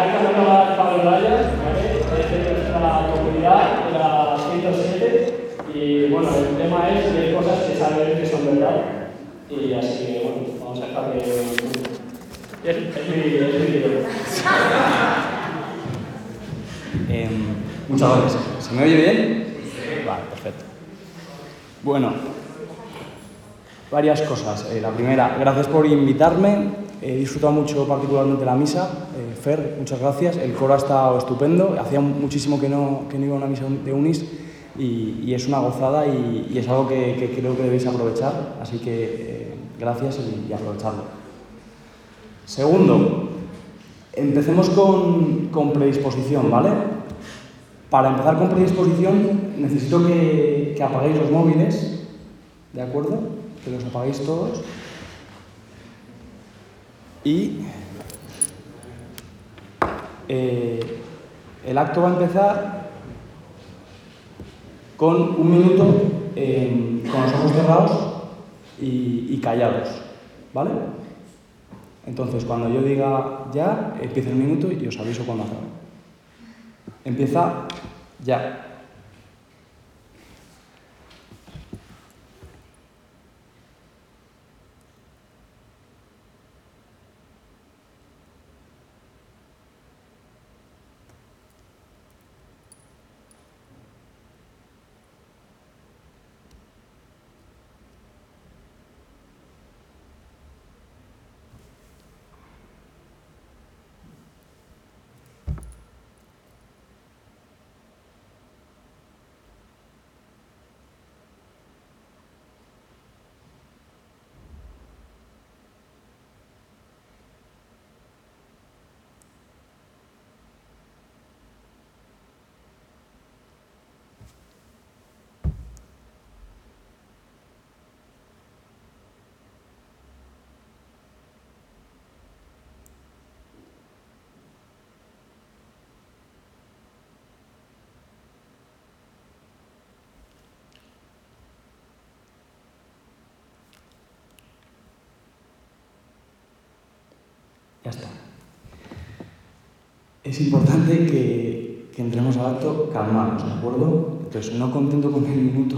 hay que hablar Pablo Raya, ¿vale? Es de nuestra comunidad, de la 107, y bueno, el tema es que hay cosas que saben que son verdad, y así que bueno, vamos a dejar que... Es, es mi, es mi video. Em, muchas gracias. ¿Se me oye bien? Vale, perfecto. Bueno, varias cosas. Eh, la primera, gracias por invitarme. He disfrutado mucho particularmente la misa. Eh, Fer, muchas gracias. El coro ha estado estupendo. Hacía muchísimo que no, que no iba a una misa de UNIS y, es una gozada y, es algo que, que, creo que debéis aprovechar. Así que eh, gracias y, y, aprovecharlo. Segundo, empecemos con, con predisposición, ¿vale? Para empezar con predisposición necesito que, que apaguéis los móviles, ¿de acuerdo? Que los apaguéis todos. Y eh, el acto va a empezar con un minuto eh, con los ojos cerrados y, callados, ¿vale? Entonces, cuando yo diga ya, empieza el minuto y os aviso cuando acabe. Empieza ya. Ya está. Es importante que, que entremos al acto calmados, ¿de acuerdo? Entonces, no contento con el minuto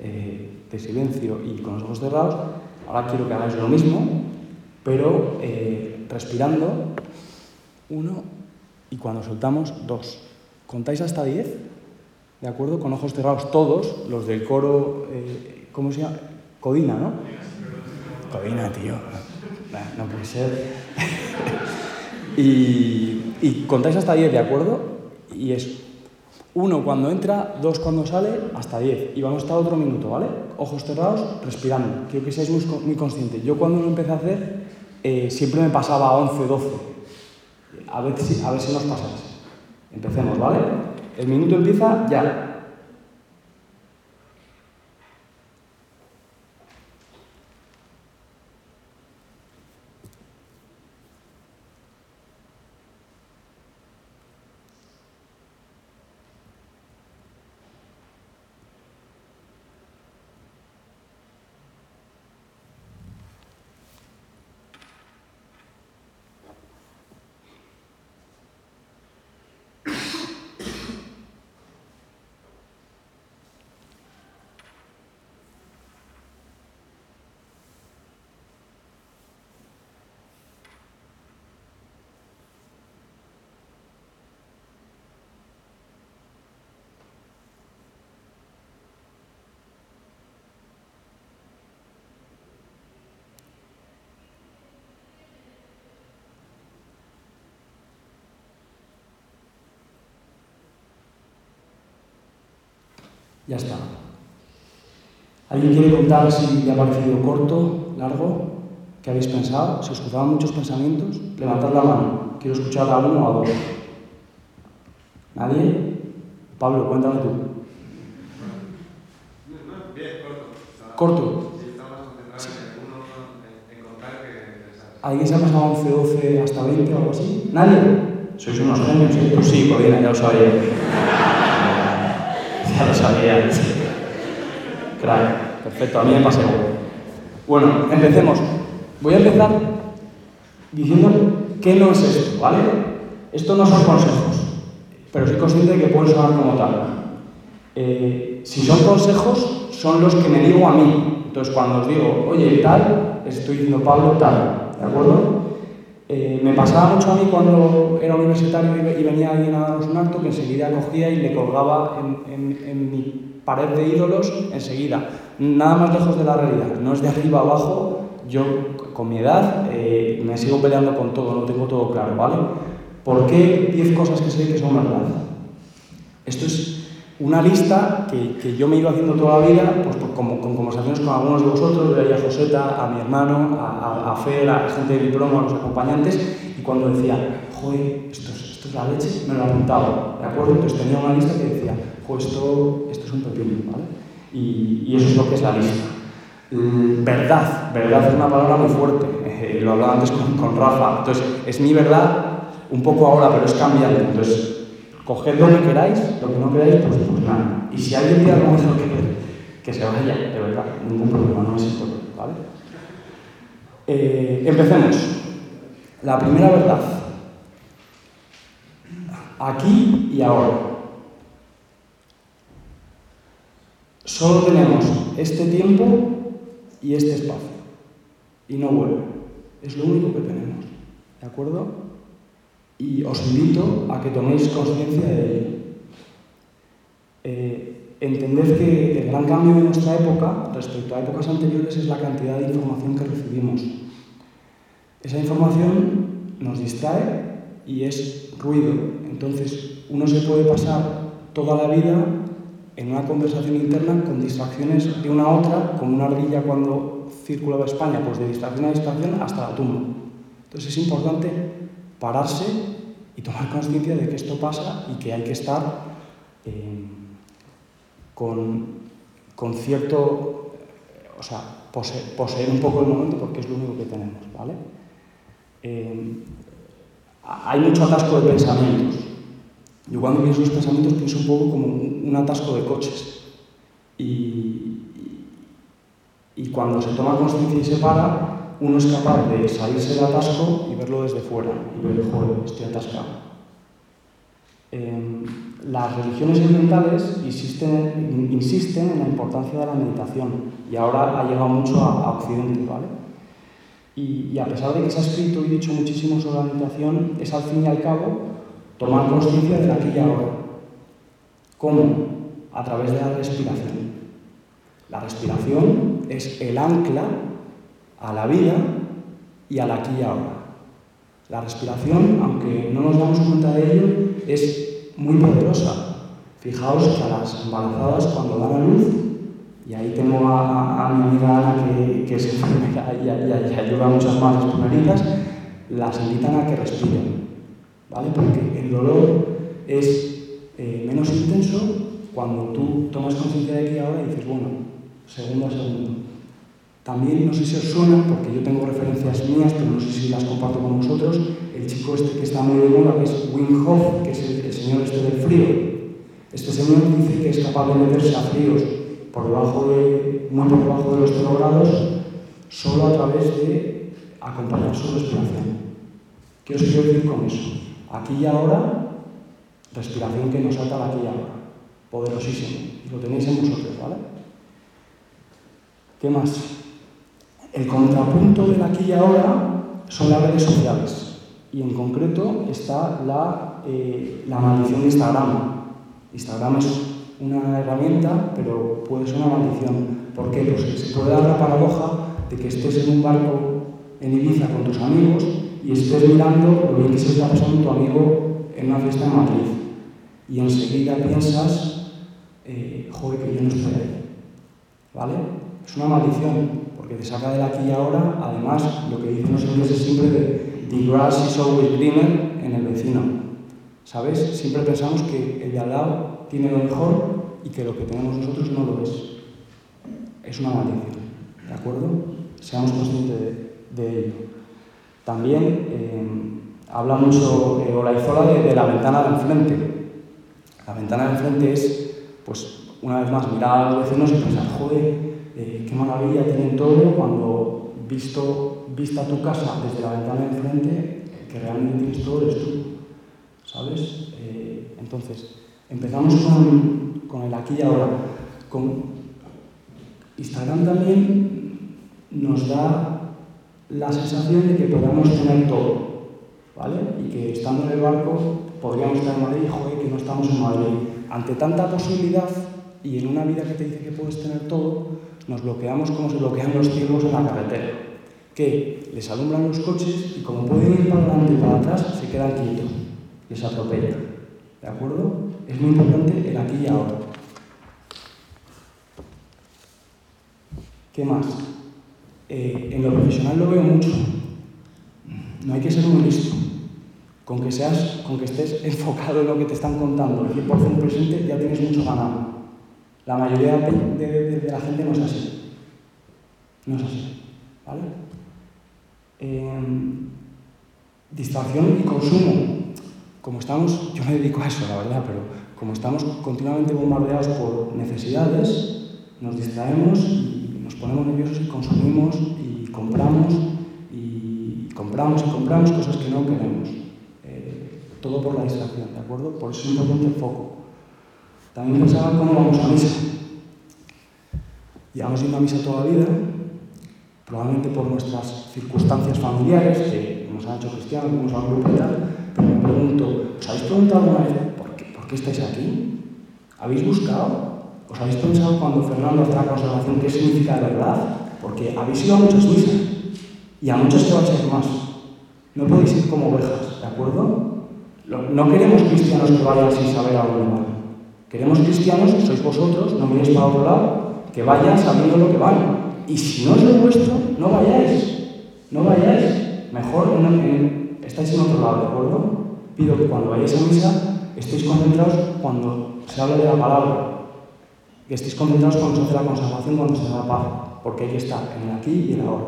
eh, de silencio y con los ojos cerrados, ahora quiero que hagáis lo mismo, pero eh, respirando, uno, y cuando soltamos, dos. Contáis hasta diez, ¿de acuerdo? Con ojos cerrados todos, los del coro, eh, ¿cómo se llama? Codina, ¿no? Codina, tío. No, puede ser. y, contáis hasta 10, ¿de acuerdo? Y es uno cuando entra, dos cuando sale, hasta 10. Y vamos a estar otro minuto, ¿vale? Ojos cerrados, respirando. Quiero que seáis muy, muy conscientes. Yo cuando lo empecé a hacer, eh, siempre me pasaba a 11, 12. A ver, si, a ver si nos pasáis. Empecemos, ¿vale? El minuto empieza ya. Ya está. ¿Alguien quiere contar si le ha parecido corto, largo? ¿Qué habéis pensado? ¿Se os cruzaban muchos pensamientos? Levantad la mano. Quiero escuchar a uno o a dos. ¿Nadie? Pablo, cuéntame tú. Bien, corto. ¿Corto? Sí, ¿Alguien se ha pasado 11, 12 hasta 20 o algo así? ¿Nadie? Sois unos genios, ¿eh? Pues sí, Codina, ya lo sabía. Ya lo sabía. Claro, perfecto, a mí me pasa igual. Bueno, empecemos. Voy a empezar diciendo qué no es esto, ¿vale? Esto no son consejos, pero soy consciente de que pueden sonar como tal. Eh, si son consejos, son los que me digo a mí. Entonces, cuando os digo, oye, tal, estoy diciendo Pablo, tal, ¿de acuerdo? Eh, me pasaba mucho a mí cuando era universitario y venía alguien a daros un acto que enseguida cogía y le colgaba en, mi pared de ídolos enseguida. Nada más lejos de la realidad. No es de arriba abajo. Yo, con mi edad, eh, me sigo peleando con todo, no tengo todo claro, ¿vale? ¿Por qué 10 cosas que sé que son verdad? Esto es una lista que, que, yo me he ido haciendo toda la vida, pues, como, con conversaciones con algunos de vosotros, de a Joseta, a mi hermano, a, a, a Fer, a gente de diploma, a los acompañantes, y cuando decía, joder, esto es, esto es la leche, me lo apuntaba, ¿de acuerdo? Entonces tenía una lista que decía, joder, esto, esto es un pepino, ¿vale? Y, y, eso es lo que es la lista. Verdad, verdad es una palabra muy fuerte, eh, lo hablaba antes con, con Rafa, entonces es mi verdad un poco ahora, pero es cambiante, entonces Coged lo que queráis, lo que no queráis, pues, pues nada. Y si alguien tiene algo mejor que ver, que se vaya, de verdad, ningún problema, no es importante, ¿vale? Eh, empecemos. La primera verdad. Aquí y ahora. Solo tenemos este tiempo y este espacio. Y no vuelve. Es lo único que tenemos. ¿De acuerdo? Y os invito a que toméis conciencia de ello. Eh, entended que el gran cambio de nuestra época respecto a épocas anteriores es la cantidad de información que recibimos. Esa información nos distrae y es ruido. Entonces uno se puede pasar toda la vida en una conversación interna con distracciones de una a otra, como una ardilla cuando circulaba España, pues de distracción a distracción hasta la tumba. Entonces es importante pararse y tomar conciencia de que esto pasa y que hay que estar eh, con, con, cierto, o sea, poseer un poco el momento porque es lo único que tenemos, ¿vale? Eh, hay mucho atasco de pensamientos. Yo cuando pienso los pensamientos pienso un poco como un, atasco de coches. Y, y cuando se toma conciencia y se para, uno es capaz de salirse del atasco y verlo desde fuera y ver, joder, estoy atascado. Em, las religiones orientales insisten, insisten, en la importancia de la meditación y ahora ha llegado mucho a, Occidente, ¿vale? Y, y, a pesar de que se ha escrito y dicho muchísimo sobre la meditación, es al fin y al cabo tomar conciencia de aquí y ahora. ¿Cómo? A través de la respiración. La respiración es el ancla a la vida y al aquí y ahora. La respiración, aunque no nos damos cuenta de ello, es muy poderosa. Fijaos que a las embarazadas cuando dan a luz, y ahí tengo a, mi amiga Ana que, que es enfermera y, y, ayuda a muchas madres primeritas, las invitan a que respiren, ¿vale? Porque el dolor es eh, menos intenso cuando tú tomas conciencia de aquí y ahora y dices, bueno, segundo a segundo. También, no sé si os suena, porque yo tengo referencias mías, pero no sé si las comparto con vosotros, el chico este que está muy de moda, que es Wim que es el, señor este del frío. Este señor dice que es capaz de meterse a fríos por debajo de, muy por debajo de los 0 grados, solo a través de acompañar su respiración. ¿Qué os quiero decir con eso? Aquí y ahora, respiración que nos salta aquí y ahora. Poderosísimo. Lo tenéis en vosotros, ¿vale? ¿Qué más? El contrapunto del aquí y ahora son las redes sociales y en concreto está la, eh, la maldición de Instagram. Instagram es una herramienta, pero puede ser una maldición. ¿Por qué? Pues se puede dar la paradoja de que estés en un barco en Ibiza con tus amigos y estés mirando lo bien que se está pasando tu amigo en una fiesta en Madrid. Y enseguida piensas, eh, joder, que yo no estoy ahí. ¿Vale? Es una maldición porque te saca del aquí y ahora, además, lo que dicen los ingleses siempre de the grass is always greener en el vecino. ¿Sabes? Siempre pensamos que el de al lado tiene lo mejor y que lo que tenemos nosotros no lo es. Es una maldición, ¿de acuerdo? Seamos conscientes de, ello. También eh, habla mucho eh, Olaizola de, de la ventana de enfrente. La ventana de enfrente es, pues, una vez más, mirar a los vecinos y pensar, joder, eh, qué maravilla tienen todo cuando visto, vista tu casa desde la ventana de enfrente, que realmente tienes todo eres tú. Entonces, empezamos con, el aquí y ahora. Instagram también nos da la sensación de que podamos tener todo, ¿vale? Y que estando en el barco podríamos estar en Madrid joder, que no estamos en Madrid. Ante tanta posibilidad y en una vida que te dice que puedes tener todo, nos bloqueamos como se bloquean los cielos en la carretera, que les alumbran los coches y como pueden ir para adelante y para atrás, se quedan quietos, les atropellan. ¿De acuerdo? Es muy importante el aquí y ahora. ¿Qué más? Eh, en lo profesional lo veo mucho. No hay que ser muy listo. Con que, seas, con que estés enfocado en lo que te están contando, el 100% presente, ya tienes mucho ganado. La mayoría de, de, de, la gente no es así. No es así. ¿Vale? Eh, distracción y consumo. Como estamos, yo me dedico a eso, la verdad, pero como estamos continuamente bombardeados por necesidades, nos distraemos y nos ponemos nerviosos y consumimos y compramos y compramos y compramos cosas que no queremos. Eh, todo por la distracción, ¿de acuerdo? Por eso es importante el foco. También pensaba cómo vamos a misa. Llevamos yendo a misa toda la vida, probablemente por nuestras circunstancias familiares, que nos han hecho cristianos, que nos han grupo y tal, pero me pregunto, ¿os habéis preguntado alguna vez por qué, estáis aquí? ¿Habéis buscado? ¿Os habéis pensado cuando Fernando hace la conservación qué significa de verdad? Porque habéis ido a muchas misas y a muchas que vais a ir más. No podéis ir como ovejas, ¿de acuerdo? No queremos cristianos que vayan sin saber a dónde van. Queremos cristianos, sois vosotros, no miréis para otro lado, que vayan sabiendo lo que van. Y si no es lo vuestro, no vayáis. No vayáis. Mejor estáis en otro lado, ¿de acuerdo? Pido que cuando vayáis a misa estéis concentrados cuando se hable de la palabra. Que estéis concentrados cuando se hace la consagración, cuando se da la paz. Porque que estar en el aquí y en el ahora.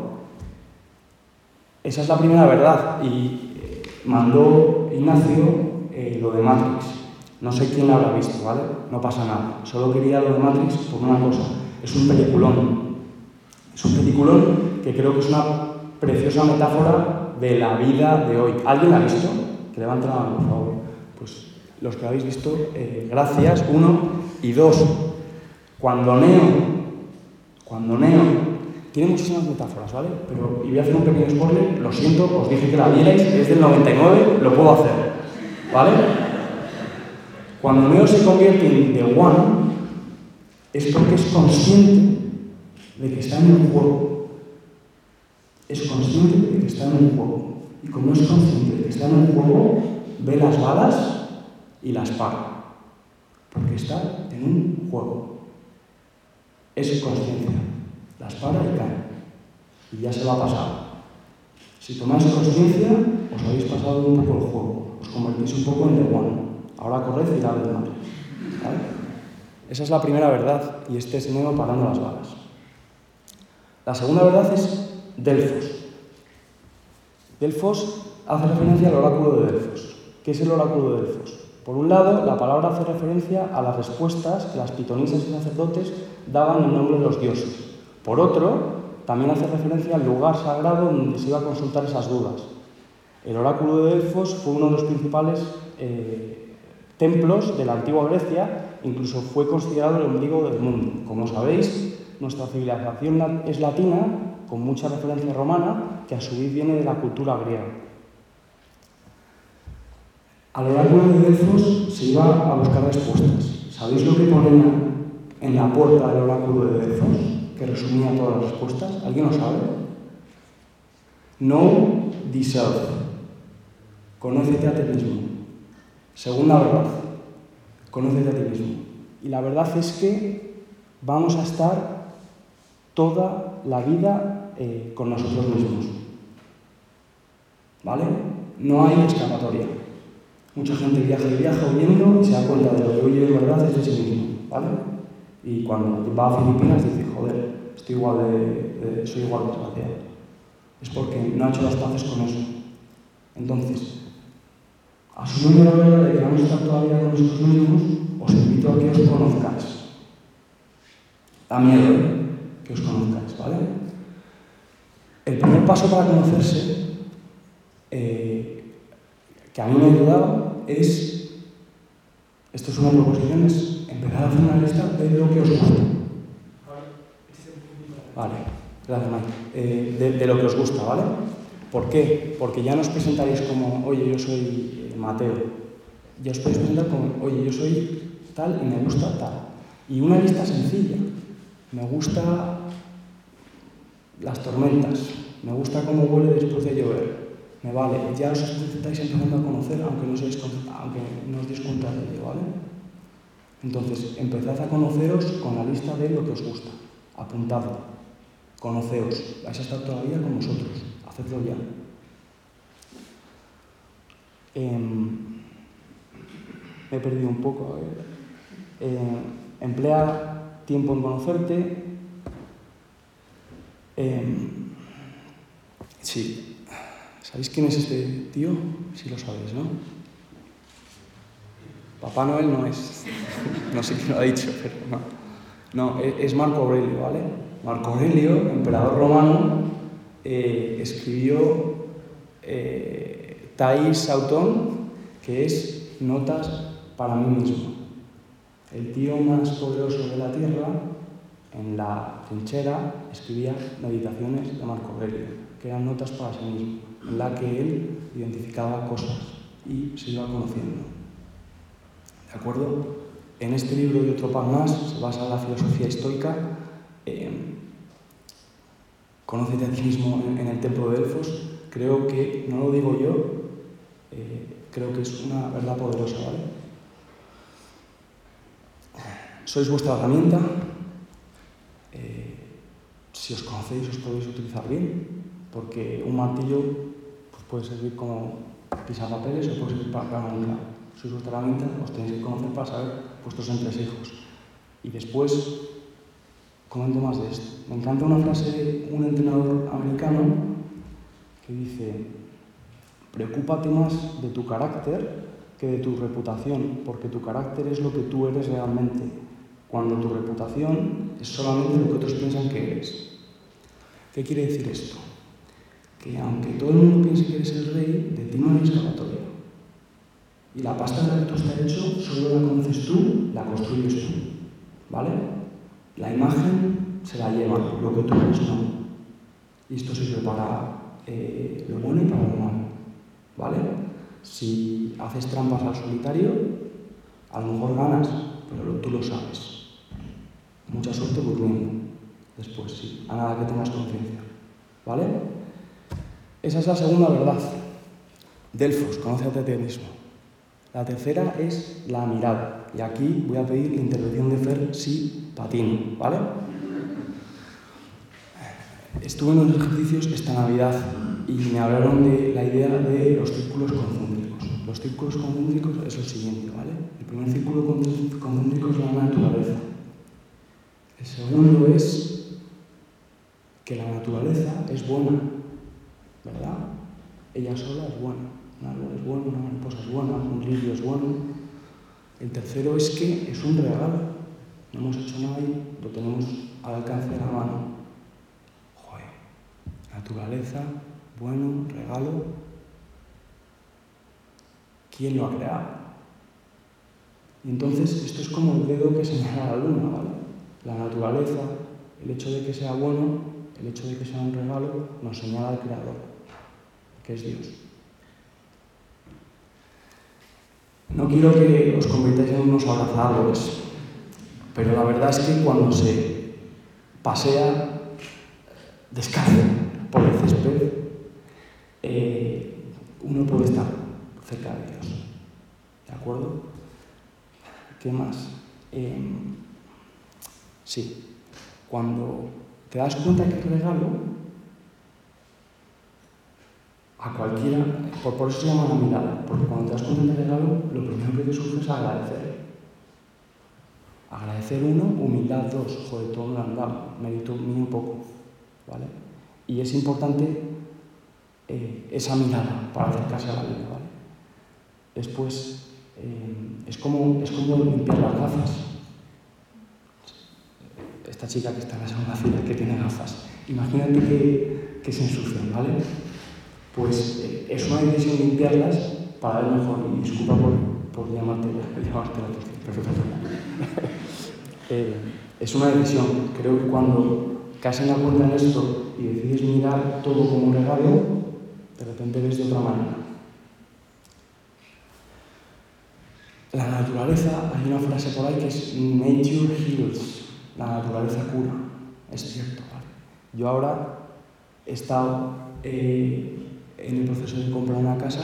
Esa es la primera verdad. Y eh, mandó Ignacio eh, lo de Matrix. No sé quién lo habrá visto, ¿vale? No pasa nada. Solo quería lo de Matrix por una cosa. Es un peliculón. Es un peliculón que creo que es una preciosa metáfora de la vida de hoy. ¿Alguien la ha visto? Que levante la mano, por favor. Pues los que habéis visto, eh, gracias, uno. Y dos, cuando Neo, cuando Neo, tiene muchísimas metáforas, ¿vale? Pero, y voy a hacer un pequeño spoiler, lo siento, os dije que la vierais, es del 99, lo puedo hacer, ¿vale? Cuando Neo se convierte en The One, es porque es consciente de que está en un juego. Es consciente de que está en un juego. Y como es consciente de que está en un juego, ve las balas y las para. Porque está en un juego. Es consciencia. Las para y cae. Y ya se va a pasar. Si tomáis conciencia, os habéis pasado un poco el juego. Os convertís un poco en The One. Ahora corred y dale de madre. ¿Vale? Esa es la primera verdad, y este es Neo parando las balas. La segunda verdad es Delfos. Delfos hace referencia al oráculo de Delfos. ¿Qué es el oráculo de Delfos? Por un lado, la palabra hace referencia a las respuestas que las pitonisas y sacerdotes daban en nombre de los dioses. Por otro, también hace referencia al lugar sagrado donde se iba a consultar esas dudas. El oráculo de Delfos fue uno de los principales eh, templos de la antigua Grecia, incluso fue considerado el ombligo del mundo. Como sabéis, nuestra civilización es latina, con mucha referencia romana, que a su vez viene de la cultura griega. Al oráculo de Delfos se iba a buscar respuestas. ¿Sabéis lo que ponía en la puerta del oráculo de Delfos, que resumía todas las respuestas? ¿Alguien lo sabe? No deserve. Conócete a ti mismo. Segunda verdad. Conócete a ti mismo. Y la verdad es que vamos a estar toda la vida eh, con nosotros mismos. ¿Vale? No hay escapatoria. Mucha gente viaja y viaja huyendo y se da cuenta de lo que huye en verdad es de sí mismo. ¿Vale? Y cuando va a Filipinas dice, joder, estoy igual de, de, soy igual de desgraciado. Es porque no ha hecho las paces con eso. Entonces, asumiendo la verdad de que non está todavía con nosotros mismos, os invito a que os conozcáis. Da miedo ¿eh? que os conozcáis, ¿vale? El primer paso para conocerse, eh, que a mí me ha ayudado, es, esto es una proposición, es empezar a hacer una lista de lo que os gusta. Vale, gracias, Mike. Eh, de, de lo que os gusta, ¿vale? ¿Por qué? Porque ya no os presentaréis como, oye, yo soy eh, Mateo. Ya os podéis presentar como, oye, yo soy tal y me gusta tal. Y una lista sencilla. Me gusta las tormentas. Me gusta cómo huele después de llover. Me vale. Ya os estáis empezando a conocer, aunque no, aunque no os deis de ello, ¿vale? Entonces, empezad a conoceros con la lista de lo que os gusta. Apuntadlo. Conoceos. Vais a estar todavía con vosotros. Em, me he perdido un poco. Eh, emplea tiempo en conocerte. Em, sí. ¿Sabéis quién es este tío? Sí lo sabéis, ¿no? Papá Noel no es. No sé quién lo ha dicho, pero no. No, e- es Marco Aurelio, ¿vale? Marco Aurelio, emperador romano, eh, escribió eh, Thais Sautón, que es Notas para mí mismo. El tío más poderoso de la tierra, en la trinchera, escribía meditaciones de Marco Aurelio, que eran notas para sí mismo, en la que él identificaba cosas y se iba conociendo. ¿De acuerdo? En este libro y otro par más se basa la filosofía estoica. Eh, Conócete a ti mismo en, en el templo de Delfos. Creo que, no lo digo yo, eh, creo que es una verdad poderosa, ¿vale? Sois vuestra herramienta. Eh, si os conocéis, os podéis utilizar bien, porque un martillo pues, puede servir como pisapapeles o puede servir para clavo. Sois vuestra herramienta, os tenéis que conocer para saber vuestros entresijos. Y después, comento más de esto. Me encanta una frase de un entrenador americano que dice, preocúpate más de tu carácter que de tu reputación, porque tu carácter es lo que tú eres realmente, cuando tu reputación es solamente lo que otros piensan que eres. ¿Qué quiere decir esto? Que aunque todo el mundo piense que eres el rey, de ti no hay escapatoria. Y la pasta de la que tú estás hecho, solo la conoces tú, la construyes tú. ¿Vale? La imagen se la lleva, lo que tú eres no. Y esto sirve para eh, lo bueno y para lo malo. ¿Vale? Si haces trampas al solitario, a lo mejor ganas, pero tú lo sabes. Mucha suerte durmiendo. Después, sí, a nada que tengas conciencia. ¿Vale? Esa es la segunda verdad. Delfos, conócete a ti mismo. La tercera es la mirada. Y aquí voy a pedir intervención de Fer si patino, ¿vale? Estuve en unos ejercicios esta Navidad y me hablaron de la idea de los círculos concéntricos. Los círculos concéntricos es lo siguiente, ¿vale? El primer círculo concé- concéntrico es la naturaleza. El segundo es que la naturaleza es buena, ¿verdad? Ella sola es buena. Un árbol es bueno, una mariposa es buena, un lirio es bueno. El tercero es que es un regalo. No hemos hecho nada y lo tenemos al alcance de la mano. Joder. Naturaleza, bueno, regalo. ¿Quién lo ha creado? Y entonces esto es como el dedo que señala la luna, ¿vale? La naturaleza, el hecho de que sea bueno, el hecho de que sea un regalo, nos señala al creador, que es Dios. No quiero que os convirtáis en unos abrazadores, pero la verdad es que cuando se pasea descalzo por el césped, eh, uno puede estar cerca de Dios. ¿De acuerdo? ¿Qué más? Em, sí, cuando te das cuenta que el regalo a cualquiera, por, por eso se llama la mirada, porque cuando te das cuenta del regalo, lo primero que te surge es agradecer. Agradecer uno, humildad dos, joder, todo lo han dado, mérito mío poco, ¿vale? Y es importante eh, esa mirada para acercarse a la vida, ¿vale? Después, eh, es, como, es como limpiar las gafas. Esta chica que está en la segunda fila, que tiene gafas, imagínate que, que se ensucian, ¿vale? Pues eh, es una decisión limpiarlas para ver mejor. Y disculpa por, por llamarte, la atención. Pero, eh, es una decisión. Creo que cuando caes en la en esto y decides mirar todo como un regalo, de repente ves de otra manera. La naturaleza, hay una frase por ahí que es Nature heals, la naturaleza cura. Es cierto, ¿vale? Yo ahora he estado eh, en el proceso de comprar una casa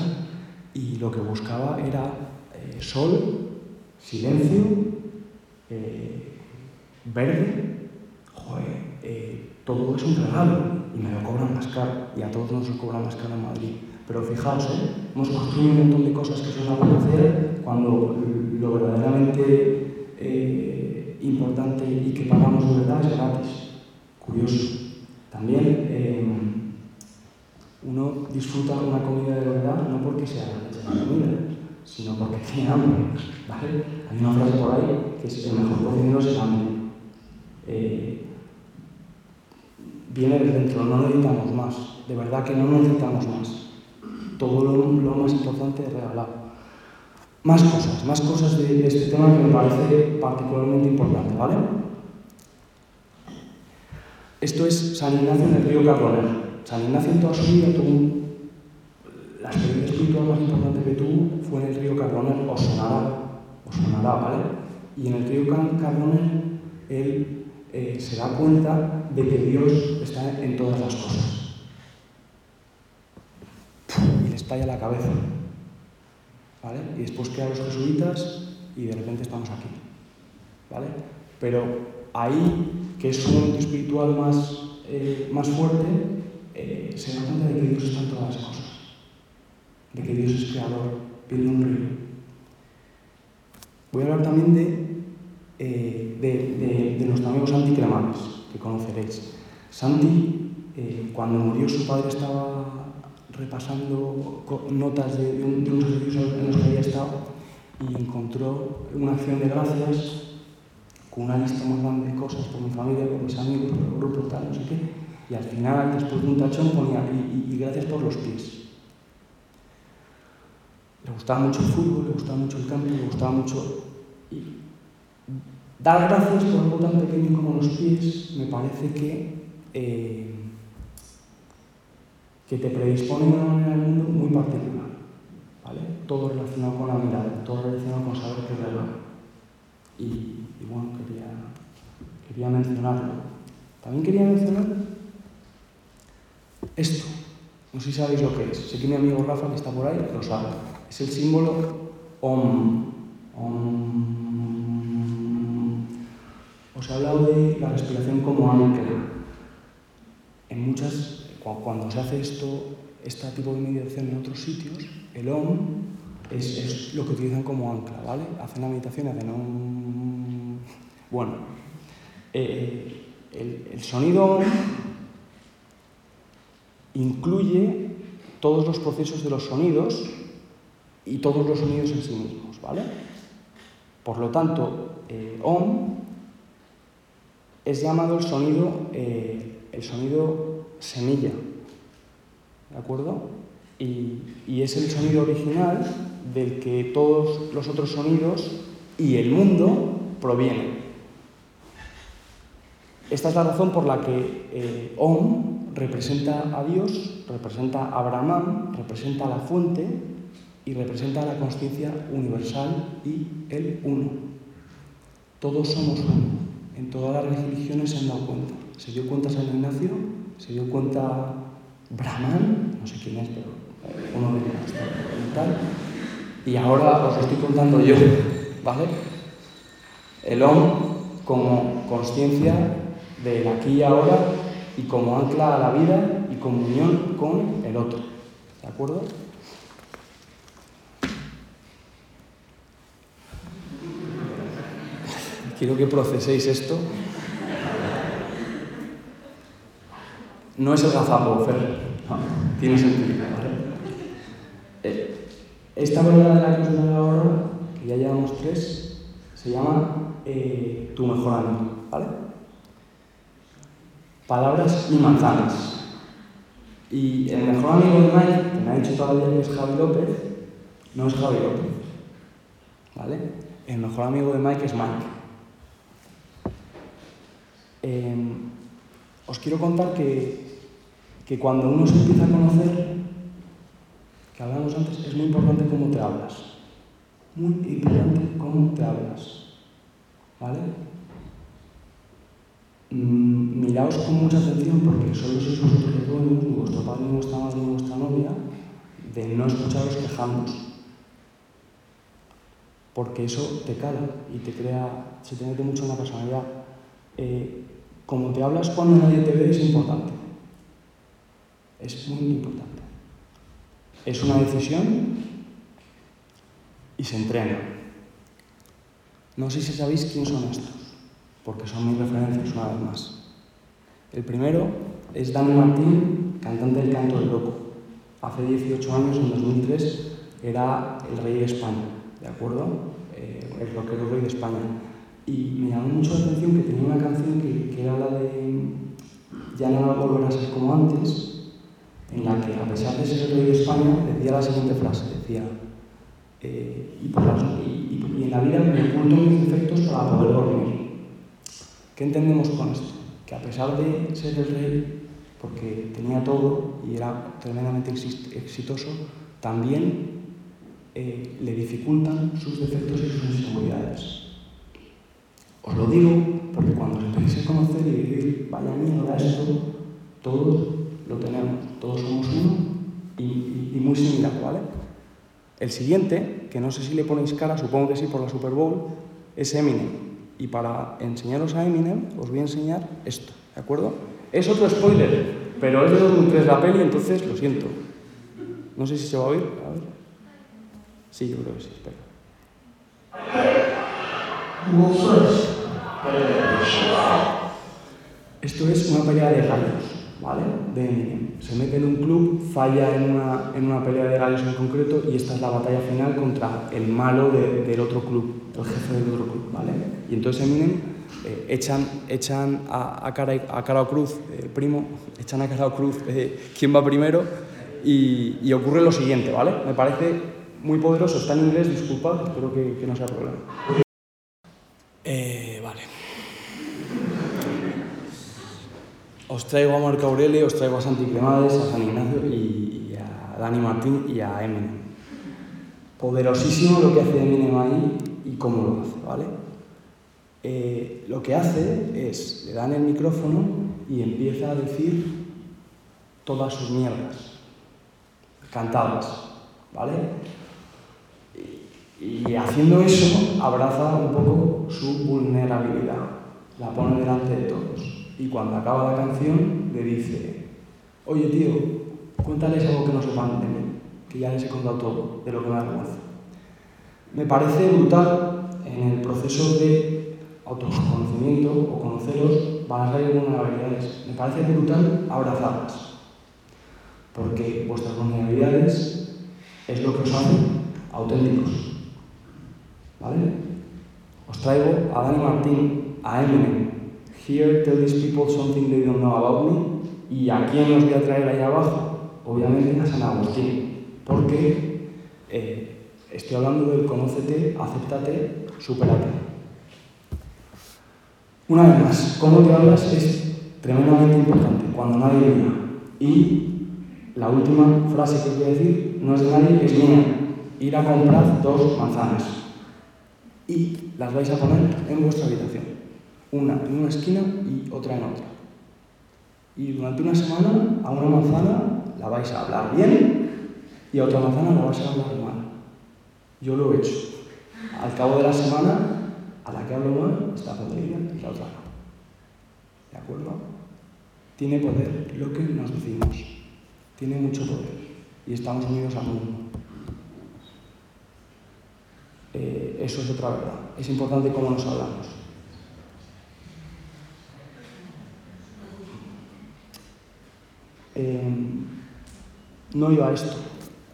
y lo que buscaba era eh, sol, silencio, eh, verde. Joder, eh, todo es un regalo y me lo cobran más caro y a todos nos lo cobran más caro en Madrid. Pero fijaos, ¿eh? hemos construido un montón de cosas que son a parecer cuando lo verdaderamente eh, importante y que pagamos de verdad es gratis. Curioso. También eh, uno disfruta una comida de verdad no porque sea la comida, sino porque tiene hambre. ¿vale? Hay una frase por ahí que es el mejor cocinero es el hambre. Eh, viene de dentro, no necesitamos más. De verdad que no necesitamos más. Todo lo, lo más importante es regalado. Más cosas, más cosas de, este tema que me parece particularmente importante, ¿vale? Esto es San Ignacio en el río Carbonell. San Ignacio en toda su vida tuvo la experiencia espiritual más importante que tuvo fue en el río Carbonell, os sonará, os sonará, ¿vale? Y en el río Carbonell él eh, se da cuenta de que Dios está en todas las cosas. Y le estalla la cabeza. ¿Vale? Y después quedan los jesuitas y de repente estamos aquí. ¿Vale? Pero ahí, que es un espiritual más, eh, más fuerte, eh, se da cuenta de que Dios está en todas las cosas, de que Dios es creador, viene un río. Voy a hablar también de, eh, de, de, de nuestro amigo Santi Cremades, que conoceréis. Santi, eh, cuando murió su padre estaba repasando notas de, de, un, de unos ejercicios en los que había estado y encontró una acción de gracias con una lista más grande de cosas por mi familia, por mis amigos, por el grupo, tal, no sé qué. Y al final, después de un tachón, ponía y, y, y gracias por los pies. Le gustaba mucho el fútbol, le gustaba mucho el campo, le gustaba mucho. Y, Dar gracias por algo tan pequeño como los pies me parece que, eh, que te predispone de una manera mundo muy particular. ¿vale? Todo relacionado con la mirada, todo relacionado con saber qué verdad. Y, y bueno, quería, quería mencionarlo. También quería mencionar esto. No sé si sabéis lo que es. Sé que mi amigo Rafa, que está por ahí, lo sabe. Es el símbolo OM. Os he hablado de la respiración como ancla. En muchas, cuando se hace esto, este tipo de meditación en otros sitios, el OM es, es lo que utilizan como ancla, ¿vale? Hacen la meditación, hacen OM. Bueno, eh, el, el sonido incluye todos los procesos de los sonidos y todos los sonidos en sí mismos, ¿vale? Por lo tanto, eh, OM es llamado el sonido, eh, el sonido semilla, ¿de acuerdo? Y, es el sonido original del que todos los otros sonidos y el mundo provienen. Esta es la razón por la que eh, Om representa a Dios, representa a Brahman, representa a la fuente y representa la conciencia universal y el uno. Todos somos uno en todas las religiones se han dado cuenta. Se dio cuenta San Ignacio, se dio cuenta Brahman, no sé quién es, pero uno de los tal. Y ahora os estoy contando yo, ¿vale? El Om como conciencia del aquí y ahora y como ancla a la vida y comunión con el otro. ¿De acuerdo? quiero que proceséis esto. No es el gazapo, Fer. No, tiene sentido. ¿vale? Eh, esta verdad de la que os voy ahora, que ya llevamos tres, se llama eh, tu mejor amigo. ¿vale? Palabras y manzanas. Y el mejor amigo de Mike, que me ha dicho todavía que es Javi López, no es Javi López. el mejor amigo de Mike es Mike. Eh, os quiero contar que, que cuando uno se empieza a conocer, que hablamos antes, es muy importante cómo te hablas. Muy importante cómo te hablas. ¿Vale? Mm, miraos con mucha atención porque solo sois vosotros los dueños, vuestro padre, ni vuestra madre, ni vuestra novia, de no escucharos quejándoos. Porque eso te cala y te crea, se te mete mucho en la personalidad. Eh, como te hablas cuando nadie te ve es importante. Es muy importante. Es una decisión y se entrena. No sé si sabéis quién son estos, porque son mis referencias una vez más. El primero es Dani Martín, cantante del Canto del Loco. Hace 18 años, en 2003, era el rey de España, ¿de acuerdo? Eh, el rockero rey de España. Y me llamó mucho la atención que tenía una canción que, que era la de Ya no va a volver a ser como antes, en la que, a pesar de ser el rey de España, decía la siguiente frase, decía, eh, y, por las, y, y, y, en la vida me oculto mis defectos para poder dormir. ¿Qué entendemos con esto? Que a pesar de ser el rey, porque tenía todo y era tremendamente exitoso, también eh, le dificultan sus defectos y sus inseguridades. Os lo digo porque cuando os empecéis a conocer y decir, vaya mierda esto, todos lo tenemos, todos somos uno y, y, y, muy similar, ¿vale? El siguiente, que no sé si le ponéis cara, supongo que sí por la Super Bowl, es Eminem. Y para enseñaros a Eminem, os voy a enseñar esto, ¿de acuerdo? Es otro spoiler, pero es de 2003 la peli, entonces lo siento. No sé si se va a oír, a ver. Sí, yo creo que sí, espera. Esto es una pelea de gallos, ¿vale? De Eminem. Se mete en un club, falla en una, en una pelea de gallos en concreto y esta es la batalla final contra el malo de, del otro club, el jefe del otro club, ¿vale? Y entonces Eminem eh, echan, echan a, a, cara, cruz, eh, primo, echan a cara o cruz eh, quién va primero y, y, ocurre lo siguiente, ¿vale? Me parece muy poderoso, está en inglés, disculpad, espero que, que no sea problema. Eh, vale. Os traigo a Marco Aurelio, os traigo a Santi Cremades, a San Ignacio y, a Dani Martín y a Eminem. Poderosísimo lo que hace Eminem ahí y cómo lo hace, ¿vale? Eh, lo que hace es, le dan el micrófono y empieza a decir todas sus mierdas, cantadas, ¿vale? Y haciendo eso abraza un poco su vulnerabilidad, la pone delante de todos. Y cuando acaba la canción le dice, oye tío, cuéntales algo que no sepan de mí, que ya les he contado todo de lo que me avergüenza. Me parece brutal en el proceso de autoconocimiento o conoceros van a salir vulnerabilidades. Me parece brutal abrazarlas, porque vuestras vulnerabilidades es lo que os hace auténticos. ¿Vale? Os traigo a Dani Martín, a Eminem, Here, tell these people something they don't know about me. ¿Y a quién os voy a traer ahí abajo? Obviamente a San Agustín, porque eh, estoy hablando del conócete, acéptate, supérate. Una vez más, cómo te hablas es tremendamente importante, cuando nadie mira. Y la última frase que os voy a decir no es de nadie, es mía. Ir a comprar dos manzanas y las vais a poner en vuestra habitación una en una esquina y otra en otra. Y durante una semana a una manzana la vais a hablar bien y a otra manzana la vais a hablar mal. Yo lo he hecho. Al cabo de la semana, a la que hablo mal está podrida y la otra no. ¿De acuerdo? Tiene poder lo que nos decimos. Tiene mucho poder. Y estamos unidos al mundo. Eh, eso es otra verdad. Es importante cómo nos hablamos. Eh, no iba a esto.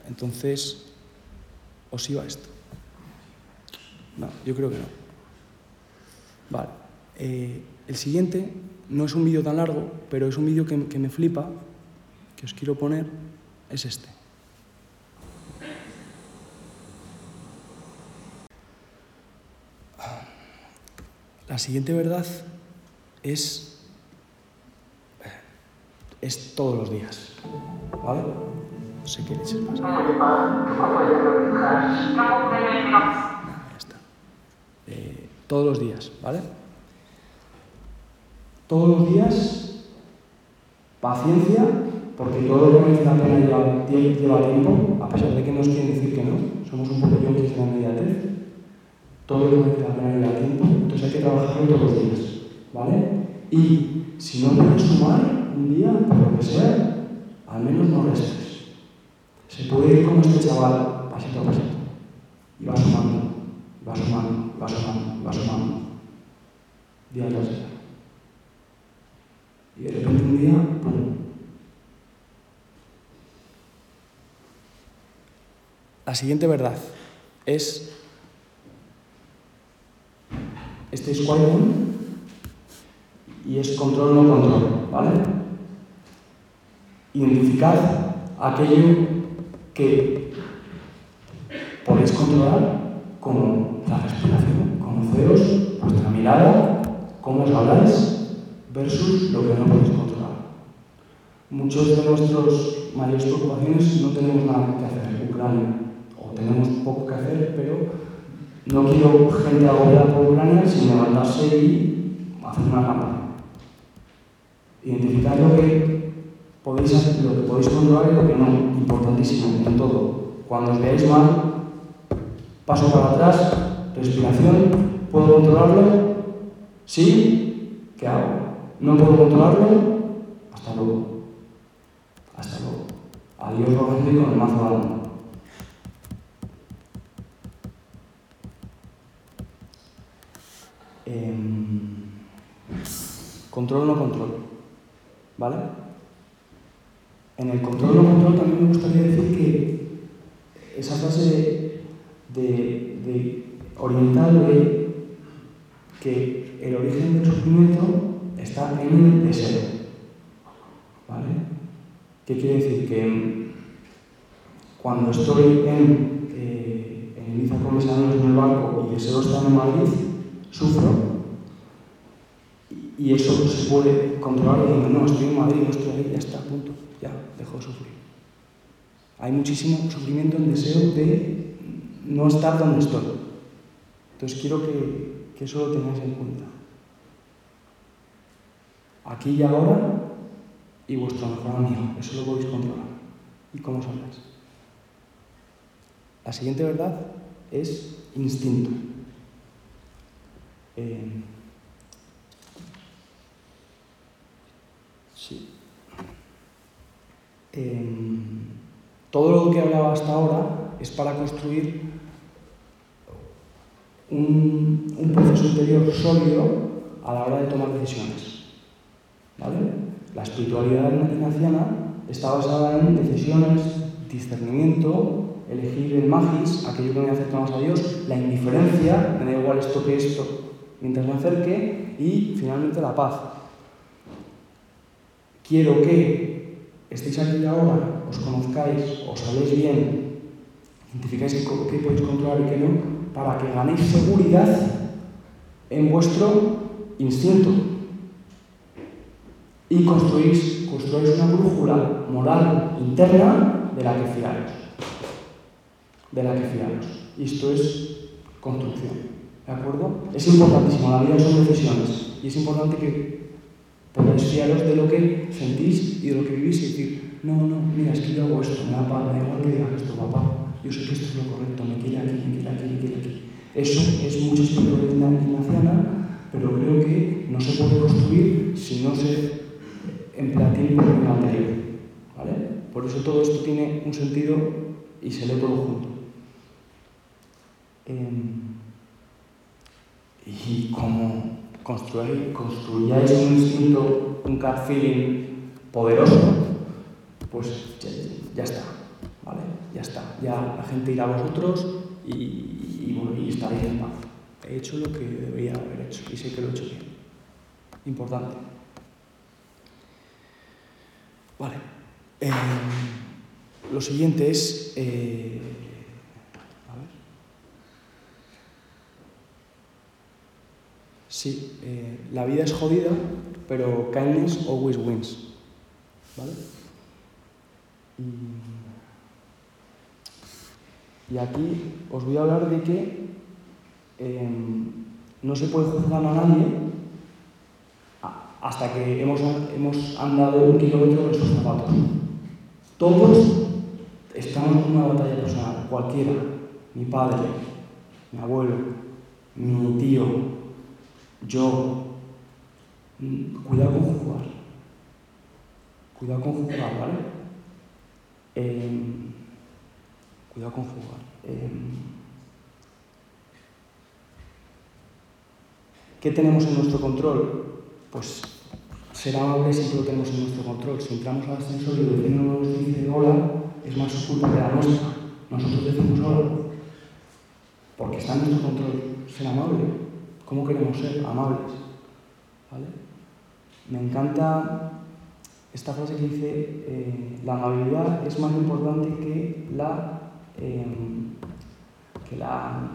Entonces, ¿os iba a esto? No, yo creo que no. Vale. Eh, el siguiente no es un vídeo tan largo, pero es un vídeo que me flipa, que os quiero poner, es este. La siguiente verdad es, es todos los días. ¿Vale? No sé qué leches pasa. Nada, ya está. Eh, todos los días, ¿vale? Todos los días, paciencia, porque todo lo que merece la pena lleva, lleva tiempo, a pesar de que nos quieren decir que no, somos un poco yonkis de la inmediatez. Todo lo que merece la pena lleva tiempo, entonces hay que trabajarlo todos los días, ¿vale? Y si no puedes sumar un día, por lo que sea, al menos no restes. Se puede ir como este chaval, pasito a pasito, y va sumando, va sumando, va sumando, va sumando, día tras día. Y de repente un día, ¡pum! La siguiente verdad es este es Qui-Gon y es control no control, ¿vale? Identificad aquello que podéis controlar como la respiración, conoceros vuestra mirada, cómo os habláis, versus lo que no podéis controlar. Muchos de nuestros mayores preocupaciones no tenemos nada que hacer, Ucrania, o tenemos poco que hacer, pero no quiero gente agobiada por Ucrania sin levantarse y hacer una campaña. Identificar lo que podéis hacer, lo que podéis controlar y lo que no, importantísimo en todo. Cuando os veáis mal, paso para atrás, respiración, ¿puedo controlarlo? ¿Sí? ¿Qué hago? ¿No puedo controlarlo? Hasta luego. Hasta luego. Adiós, Rogelio, con el mazo mano. Em, control no control. ¿Vale? En el control no control también me gustaría decir que esa frase de, de oriental de que el origen del sufrimiento está en el deseo. ¿Vale? ¿Qué quiere decir? Que cuando estoy en, eh, en Ibiza con mis amigos en el barco y deseo estar en Madrid, sufro y eso se puede controlar diciendo, no, estoy en Madrid, no estoy ahí, ya está, punto, ya, dejo de sufrir. Hay muchísimo sufrimiento en deseo de no estar donde estoy. Entonces quiero que, que eso lo tengáis en cuenta. Aquí y ahora y vuestro mejor amigo, eso lo podéis controlar. ¿Y cómo sabéis? La siguiente verdad es instinto. Eh, sí. Eh, todo lo que he hablado hasta ahora es para construir un, un proceso interior sólido a la hora de tomar decisiones. ¿Vale? La espiritualidad ignaciana está basada en decisiones, discernimiento, elegir el magis, aquello que me acerca más a Dios, la indiferencia, me da igual esto que esto, mientras me acerque, y finalmente la paz. Quiero que estéis aquí ahora, os conozcáis, os sabéis bien, identificáis qué podéis controlar y qué no, para que ganéis seguridad en vuestro instinto y construís, construís una brújula moral interna de la que fiaros. De la que fiaros. Y esto es construcción. ¿De acuerdo? Es importantísimo, la vida son decisiones. Y es importante que podáis fiaros de lo que sentís y de lo que vivís y decir, no, no, mira, es que yo hago esto, me da paz, me da igual que digas esto, papá. Yo sé que esto es lo correcto, me quiere aquí, me quiere aquí, me quiere aquí. Eso es mucha espiritualidad ignaciana, pero creo que no se puede construir si no se emplea tiempo en lo anterior. ¿vale? Por eso todo esto tiene un sentido y se lee todo junto. Eh, y como construyáis un instinto, un gut feeling poderoso, pues ya, está. ¿vale? Ya está. Ya la gente irá a vosotros y, y, bueno, y estaréis en paz. He hecho lo que debería haber hecho y sé que lo he hecho bien. Importante. Vale. Eh, lo siguiente es. Eh, a ver. Sí, eh, la vida es jodida, pero kindness always wins. ¿Vale? Y, aquí os voy a hablar de que em, no se puede juzgar a nadie hasta que hemos, hemos andado un kilómetro en sus zapatos. Todos estamos en una batalla personal, cualquiera, mi padre, mi abuelo, mi tío, yo. Mm, cuidado con jugar. Cuidado con jugar, ¿vale? Eh, cuidado con jugar. Eh, ¿Qué tenemos en nuestro control? Pues ser amable siempre lo tenemos en nuestro control. Si entramos al ascensor y el vecino nos dice hola, es más su culpa que la nuestra. Nosotros decimos hola, porque está en nuestro control ser amable. ¿Cómo queremos ser amables? Me encanta esta frase que dice, eh, la amabilidad es más importante que la, eh, que la,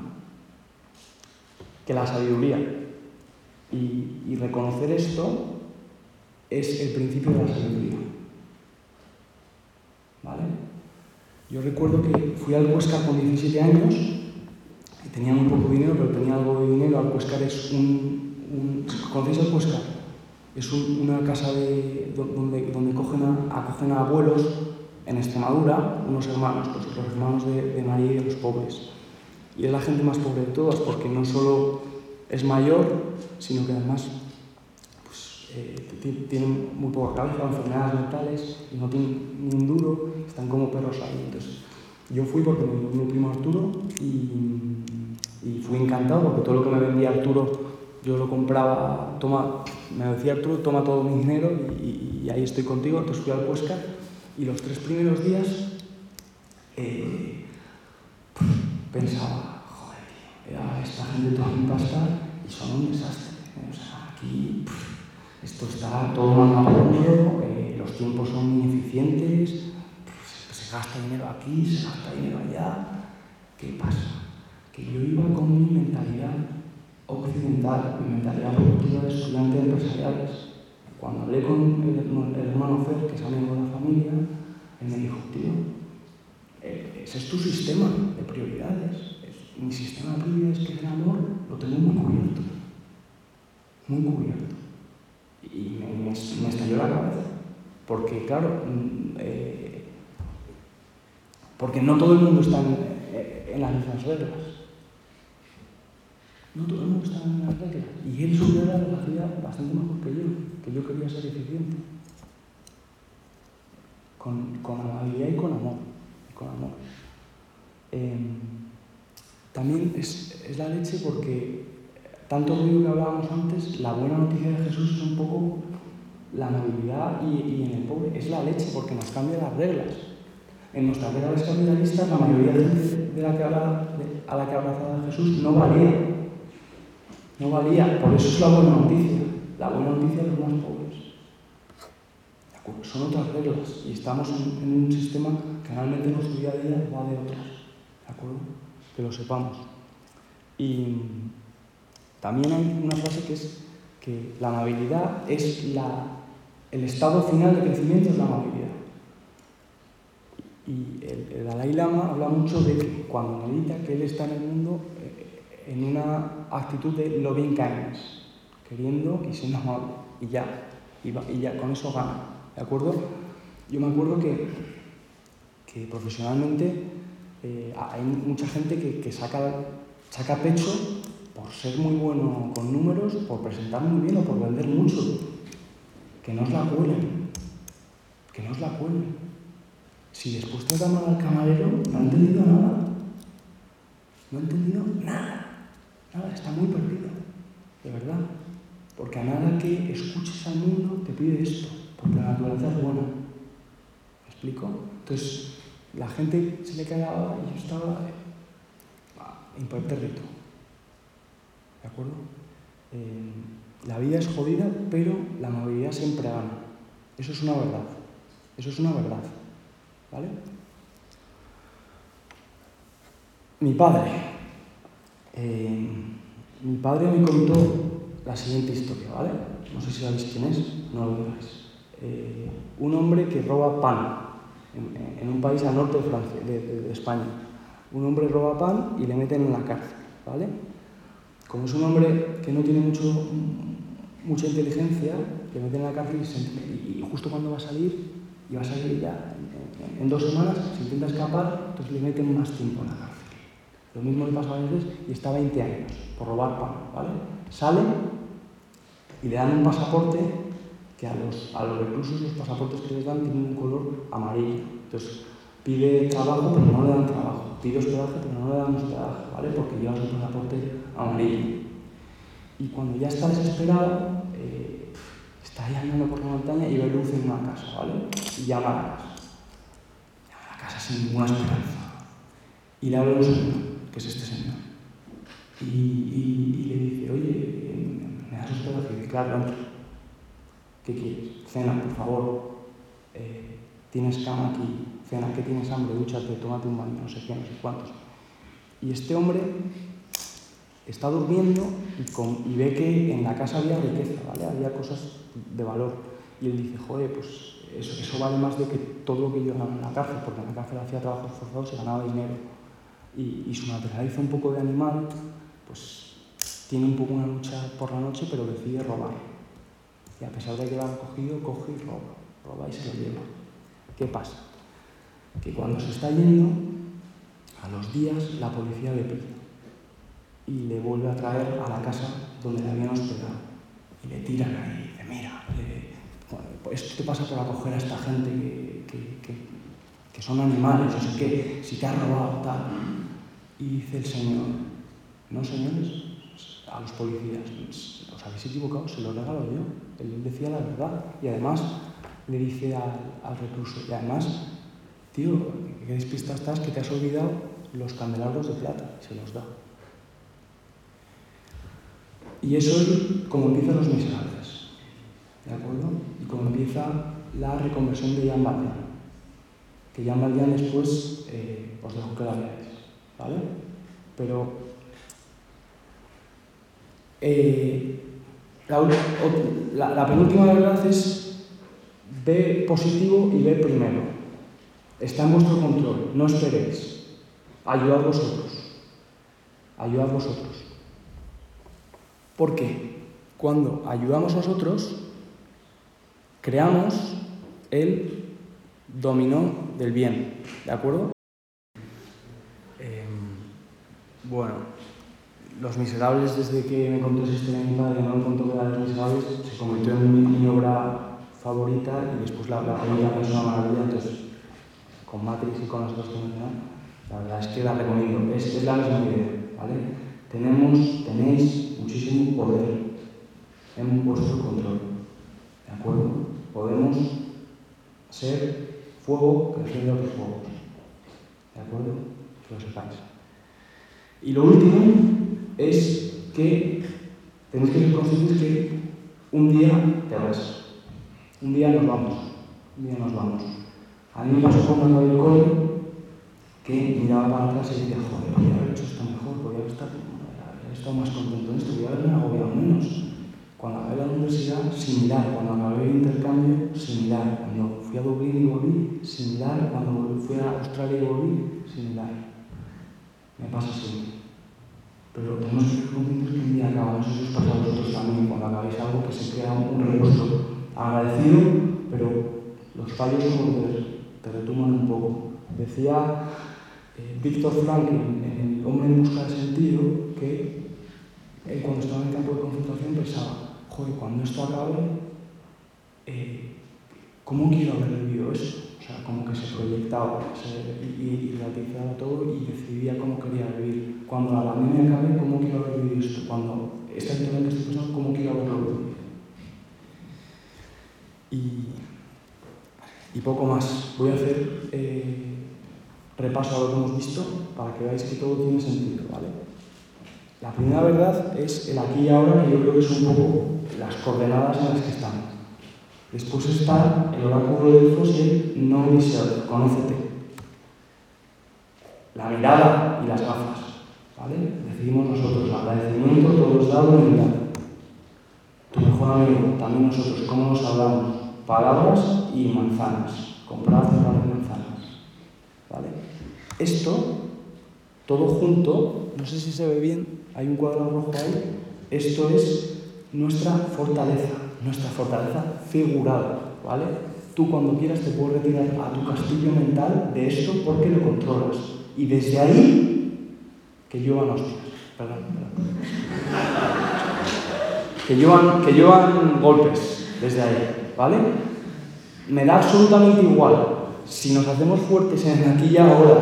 que la sabiduría. Y, reconocer esto es el principio de la sabiduría. ¿Vale? Yo recuerdo que fui al Huesca con 17 años tenía muy poco dinero, pero tenía algo de dinero. Alcuéscar es un... un ¿Conocéis Alcuéscar? Es un, una casa de, donde, donde cogen a, acogen a abuelos en Extremadura, unos hermanos, los, los hermanos de, María y de los pobres. Y es la gente más pobre de todas, porque no solo es mayor, sino que además eh, tienen muy poca cabeza, enfermedades mentales no tienen ni un duro, están como perros ahí. Entonces, yo fui porque me mi primo Arturo y, y, fui encantado porque todo lo que me vendía Arturo yo lo compraba, toma, me decía Arturo, toma todo mi dinero y, ahí estoy contigo. Entonces fui al Cuesca y los tres primeros días eh, pensaba, joder, tío, esta gente toda mi pasta y son un desastre. O sea, aquí. Pff, esto está todo mandado eh, los tiempos son ineficientes, pues, se gasta dinero aquí, se gasta dinero allá. ¿Qué pasa? Que yo iba con mi mentalidad occidental, mi mentalidad productiva de estudiante de empresariales. Cuando hablé con el, hermano Fer, que es amigo de la familia, él me dijo, tío, eh, ese es tu sistema de prioridades. Es, mi sistema de prioridades que es el amor lo tengo muy cubierto. Muy cubierto y me, estalló la cabeza. Porque, claro, mm, eh, porque no todo el mundo está en, eh, en, las mismas reglas. No todo el mundo está en las reglas. Y él subió la velocidad bastante mejor que yo, que yo quería ser eficiente. Con, con amabilidad y con amor. Con amor. Eh, también es, es la leche porque tanto ruido que hablábamos antes, la buena noticia de Jesús es un poco la amabilidad y, y, en el pobre es la leche porque nos cambia las reglas. En nuestras reglas capitalistas, la mayoría de la que habla, a la que abrazaba Jesús no valía. No valía. Por eso es la buena noticia. La buena noticia de los más pobres. Son otras reglas y estamos en, un sistema que realmente nuestro día a día va de otras. ¿De acuerdo? Que lo sepamos. Y también hay una frase que es que la amabilidad es la, el estado final de crecimiento es la amabilidad. Y el, el, Dalai Lama habla mucho de que cuando medita que él está en el mundo en una actitud de loving kindness, queriendo y siendo amable, y ya, y ya con eso gana, ¿de acuerdo? Yo me acuerdo que, que profesionalmente eh, hay mucha gente que, que saca, saca pecho por ser muy bueno con números, por presentar muy bien o por vender mucho. Que no os la cuelen. Que no os la cuelen. Si después te mal al camarero, no ha entendido nada. No ha entendido nada. Nada, está muy perdido. De verdad. Porque a nada que escuches al mundo te pide esto. Porque la naturaleza es buena. ¿Me explico? Entonces, la gente se le quedaba y yo estaba impertérrito. ¿De acuerdo? Eh, la vida es jodida, pero la amabilidad siempre gana. Eso es una verdad. Eso es una verdad. ¿Vale? Mi padre. Eh, mi padre me contó la siguiente historia, ¿vale? No sé si sabéis quién es, no lo digáis. Eh, un hombre que roba pan en, un país al norte de, Francia, de, España. Un hombre roba pan y le meten en la cárcel, ¿vale? Como es un hombre que no tiene mucho, mucha inteligencia, le meten en la cárcel y, justo cuando va a salir, y va a salir ya en- en dos semanas, se intenta escapar, entonces le meten más tiempo en la cárcel. Lo mismo le pasa a veces y está 20 años por robar pan, ¿vale? Sale y le dan un pasaporte que a los, a los reclusos los pasaportes que les dan tienen un color amarillo. Entonces pide trabajo pero no le dan trabajo, pide hospedaje pero no le dan hospedaje, ¿vale? Porque lleva su pasaporte amarillo. Y cuando ya está desesperado, eh, está ahí andando por la montaña y ve luz en una casa, ¿vale? Y llama a la casa. Llama a la casa sin ninguna esperanza. Y le habla un señor, que es este señor. Y, y- y le dice, oye, eh, ¿me hospedaje? Y dice, claro. ¿Qué quieres? Cena, por favor. Eh, tienes cama aquí. Cena, ¿qué tienes hambre? Dúchate, tómate un baño, no sé qué, no sé cuántos. Y este hombre está durmiendo y, con- y ve que en la casa había riqueza, ¿vale? Había cosas de valor. Y él dice, joder, pues eso, eso vale más de que todo lo que yo ganaba en la cárcel, porque en la cárcel hacía trabajos forzados y ganaba dinero. Y, y su naturaleza un poco de animal, pues tiene un poco una lucha por la noche, pero decide robar. Y a pesar de que lo han cogido, coge y roba. Roba y se lo lleva. ¿Qué pasa? Que cuando se está yendo, a los días la policía le pilla y le vuelve a traer a la casa donde le habían hospedado. Y le tiran ahí, y mira, le- bueno, pues esto te pasa por acoger a esta gente que, que- que- que son animales, no sé qué, si te has robado, tal. Y dice el señor, no señores, a los policías, os habéis equivocado, se lo regalo yo. Él decía la verdad. Y además le dice al, al recluso, y además, tío, qué despista estás que te has olvidado los candelabros de plata, se los da. Y eso es como empiezan los miserables, ¿de acuerdo? Y como empieza la reconversión de Jean Valjean, que Jean Valjean después eh, os dejo que la veáis, ¿vale? Pero eh, la, penúltima verdad es ve positivo y ve primero. Está en vuestro control, no esperéis. Ayudad vosotros. Ayudad vosotros. Porque cuando ayudamos nosotros, creamos el dominó del bien. ¿De acuerdo? Bueno, Los Miserables, desde que me contó esa historia mi padre, no me contó que era Los Miserables, se convirtió en mi, obra favorita y después la, la película es una maravilla, entonces con Matrix y con las otras que la verdad es que la recomiendo, es, es la misma idea, ¿vale? Tenemos, tenéis muchísimo poder en vuestro control, ¿de acuerdo? Podemos ser fuego que otros fuegos, ¿de acuerdo? Que lo sepáis. Y lo último es que tenéis que ser conscientes que un día te vas. Un día nos vamos. Un día nos vamos. A mí me pasó cuando acabé el cole que miraba para atrás y decía, joder, podría haber hecho esto mejor, podría haber estado, haber más contento en esto, podría haberme agobiado menos. Cuando acabé la universidad, similar. Cuando acabé el intercambio, similar. Cuando fui a Dublín y volví, similar. Cuando fui a Australia y volví, similar. Me pasa siempre. Pero tenemos que ser conscientes que un día acaba, no sé si os pasa a vosotros también, cuando acabáis algo que se crea un rostro agradecido, pero los fallos como que te retuman un poco. Decía eh, Víctor Frank en, El hombre en busca de sentido que él cuando estaba en el campo de concentración pensaba, joder, cuando esto acabe, eh, ¿cómo quiero haber vivido eso? O sea, como que se proyectaba se, y, y todo y decidía cómo quería vivir. Cuando la pandemia acabe, ¿cómo quiero haber vivido esto? Cuando esta situación que estoy ¿cómo quiero haberlo vivido? Y, poco más. Voy a hacer eh, repaso a lo que hemos visto para que veáis que todo tiene sentido, ¿vale? La primera verdad es el aquí y ahora, que yo creo que son un poco las coordenadas en las que estamos. Después está el oráculo de Delfos y el no yourself, conócete. La mirada y las gafas, ¿vale? Decidimos nosotros, agradecimiento, todo es dado en mirada. amigo, también nosotros, ¿cómo nos hablamos? Palabras y manzanas. Comprar y manzanas. ¿Vale? Esto, todo junto, no sé si se ve bien, hay un cuadro rojo ahí. Esto es nuestra fortaleza, nuestra fortaleza figurada, ¿vale? Tú cuando quieras te puedes retirar a tu castillo mental de esto porque lo controlas. Y desde ahí, que llevan hostias. Perdón, perdón. Que llevan, que llevan golpes desde ahí, ¿vale? Me da absolutamente igual. Si nos hacemos fuertes en aquí y ahora,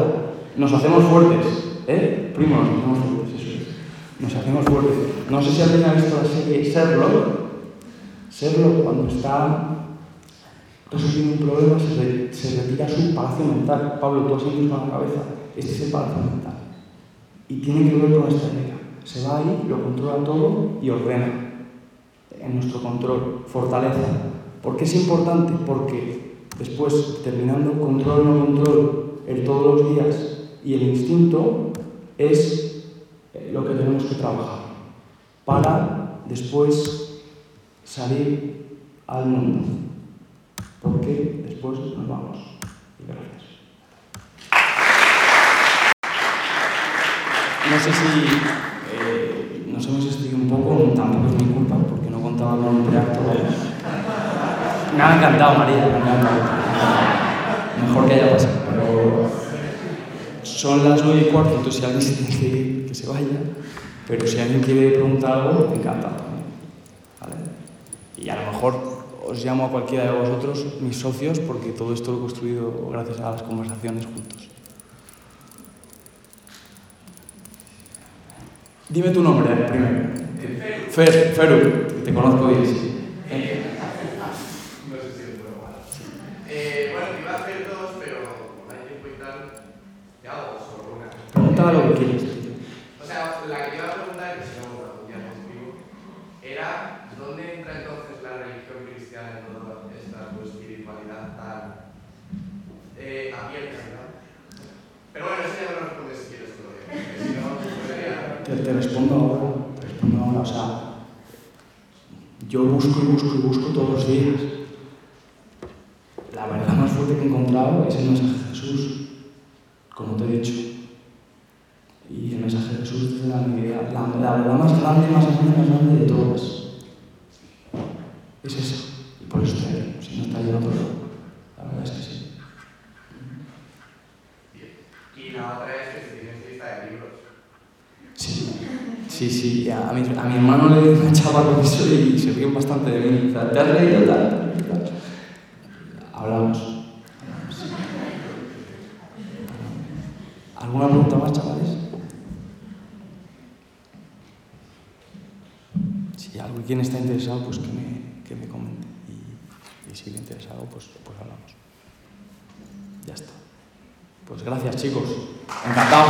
nos hacemos fuertes, ¿eh? Primo, nos hacemos fuertes, eso es. Nos hacemos fuertes. No sé si alguien visto la serie Sherlock. Sherlock, cuando está tiene un problema, se, se, retira su palacio mental. Pablo, tú has con la cabeza. Este es el palacio mental. Y tiene que ver con esta idea. Se va ahí, lo controla todo y ordena en nuestro control, fortaleza. ¿Por qué es importante? Porque después, terminando control no control, el todos los días y el instinto es eh, lo que tenemos que trabajar para después salir al mundo. Porque después nos vamos. Y gracias. No sé si eh, nos hemos extendido un poco, tampoco es mi culpa, porque no contaba con un preacto. Me ha encantado, María, me ha encantado. Mejor que haya pasado, pero son las nueve y cuarto, entonces si alguien se tiene que ir, que se vaya. Pero si alguien quiere preguntar algo, me encanta ¿Vale? Y a lo mejor os llamo a cualquiera de vosotros, mis socios, porque todo esto lo he construido gracias a las conversaciones juntos. Dime tu nombre primero. Fer, Feru, te conozco bien, sí. No sé si es bueno. Eh, bueno, iba a hacer dos, pero hay tiempo y tal. Te hago solo una. Pregunta lo que quieres. O sea, la que iba a preguntar, que si no, ya contigo, era ¿dónde entra entonces la religión cristiana en toda esta tu espiritualidad tan eh, abierta, ¿no? Pero bueno, eso ya me lo respondes si quieres todavía. Porque si no, podría. Te, te respondo ahora, te respondo ahora, o sea, yo busco y busco y busco todos los días. La verdad más fuerte que he encontrado es el mensaje de Jesús, como te he dicho. Y el mensaje de Jesús es la, la, la verdad más grande, más grande, más grande de todas. Es eso. Y por eso estoy aquí. Si no está lleno todo. La verdad es que sí. Y la otra es que si tienes lista de libros. Sí, sí, sí. A mi, a mi hermano le una chava con eso y se ríen bastante de mí. ¿te has leído tal? Hablamos. ¿Alguna pregunta más, chavales? Si alguien está interesado, pues que me, que me comente. Y, si le interesa algo, pues, pues hablamos. Ya está. Pues gracias, chicos. Encantado.